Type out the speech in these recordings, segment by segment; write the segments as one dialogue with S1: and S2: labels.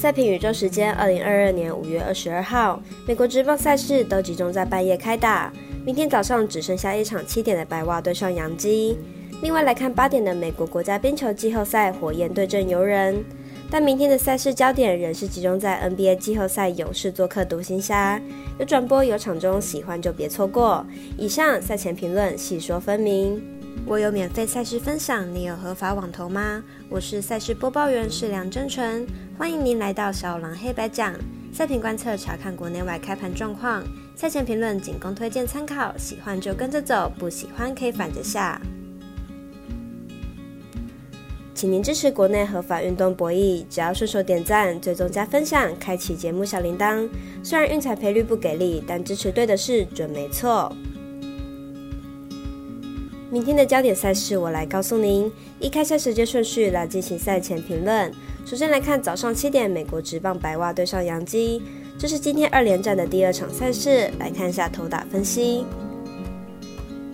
S1: 赛评宇宙时间，二零二二年五月二十二号，美国职棒赛事都集中在半夜开打。明天早上只剩下一场七点的白袜对上洋基。另外来看八点的美国国家冰球季后赛，火焰对阵游人。但明天的赛事焦点仍是集中在 NBA 季后赛，勇士做客独行侠。有转播有场中，喜欢就别错过。以上赛前评论细说分明。我有免费赛事分享，你有合法网投吗？我是赛事播报员，是梁真纯，欢迎您来到小狼黑白讲赛评观测，查看国内外开盘状况。赛前评论仅供推荐参考，喜欢就跟着走，不喜欢可以反着下。请您支持国内合法运动博弈，只要顺手点赞、追踪加分享，开启节目小铃铛。虽然运彩赔率不给力，但支持对的事准没错。明天的焦点赛事，我来告诉您。依开赛时间顺序来进行赛前评论。首先来看早上七点，美国职棒白袜对上洋基，这是今天二连战的第二场赛事。来看一下投打分析。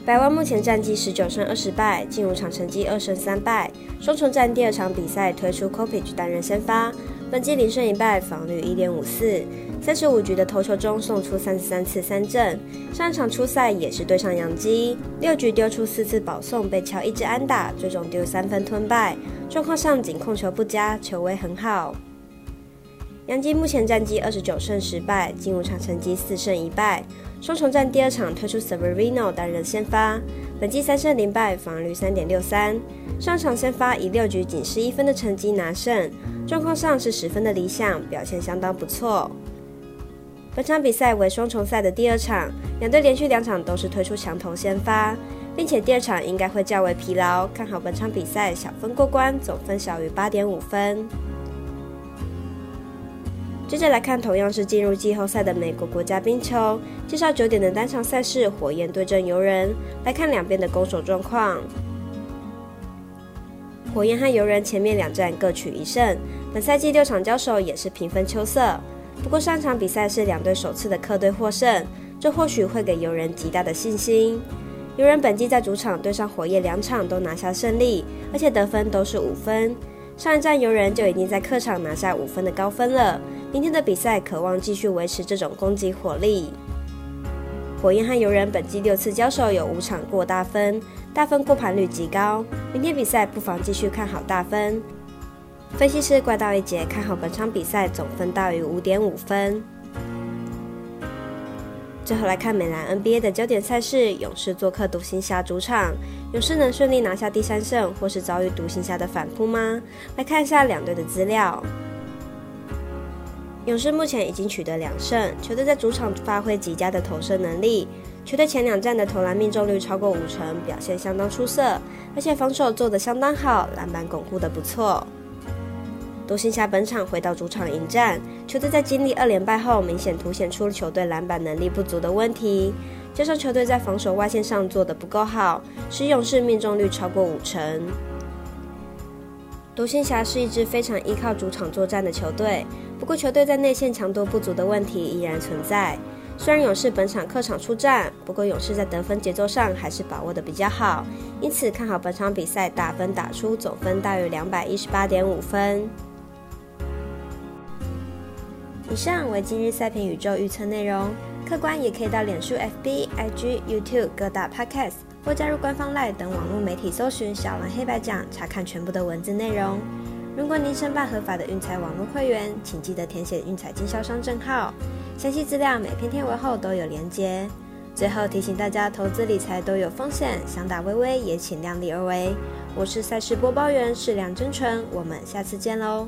S1: 白袜目前战绩十九胜二十败，近五场成绩二胜三败。双重战第二场比赛推出 Kopech 担任先发，本季零胜一败，防率一点五四。三十五局的投球中送出三十三次三振，上一场初赛也是对上杨基，六局丢出四次保送，被敲一支安打，最终丢三分吞败。状况上仅控球不佳，球威很好。杨基目前战绩二十九胜十败，进入场成绩四胜一败。双重战第二场推出 Severino 担任先发，本季三胜零败，防率三点六三。上场先发以六局仅失一分的成绩拿胜，状况上是十分的理想，表现相当不错。本场比赛为双重赛的第二场，两队连续两场都是推出强投先发，并且第二场应该会较为疲劳，看好本场比赛小分过关，总分小于八点五分。接着来看，同样是进入季后赛的美国国家冰球，介绍九点的单场赛事，火焰对阵游人。来看两边的攻守状况，火焰和游人前面两战各取一胜，本赛季六场交手也是平分秋色。不过上场比赛是两队首次的客队获胜，这或许会给游人极大的信心。游人本季在主场对上火焰两场都拿下胜利，而且得分都是五分。上一站游人就已经在客场拿下五分的高分了。明天的比赛渴望继续维持这种攻击火力。火焰和游人本季六次交手有五场过大分，大分过盘率极高。明天比赛不妨继续看好大分。分析师怪盗一杰看好本场比赛总分大于五点五分。最后来看美兰 NBA 的焦点赛事，勇士做客独行侠主场，勇士能顺利拿下第三胜，或是遭遇独行侠的反扑吗？来看一下两队的资料。勇士目前已经取得两胜，球队在主场发挥极佳的投射能力，球队前两战的投篮命中率超过五成，表现相当出色，而且防守做得相当好，篮板巩固得不错。独行侠本场回到主场迎战，球队在经历二连败后，明显凸显出了球队篮板能力不足的问题，加上球队在防守外线上做的不够好，使勇士命中率超过五成。独行侠是一支非常依靠主场作战的球队，不过球队在内线强度不足的问题依然存在。虽然勇士本场客场出战，不过勇士在得分节奏上还是把握的比较好，因此看好本场比赛打分打出总分大于两百一十八点五分。以上为今日赛评宇宙预测内容，客官也可以到脸书、FB、IG、YouTube 各大 Podcast 或加入官方 Line 等网络媒体搜寻“小蓝黑白讲”，查看全部的文字内容。如果您申办合法的运彩网络会员，请记得填写运彩经销商证号，详细资料每篇天文后都有连接。最后提醒大家，投资理财都有风险，想打微微也请量力而为。我是赛事播报员，是梁真纯，我们下次见喽。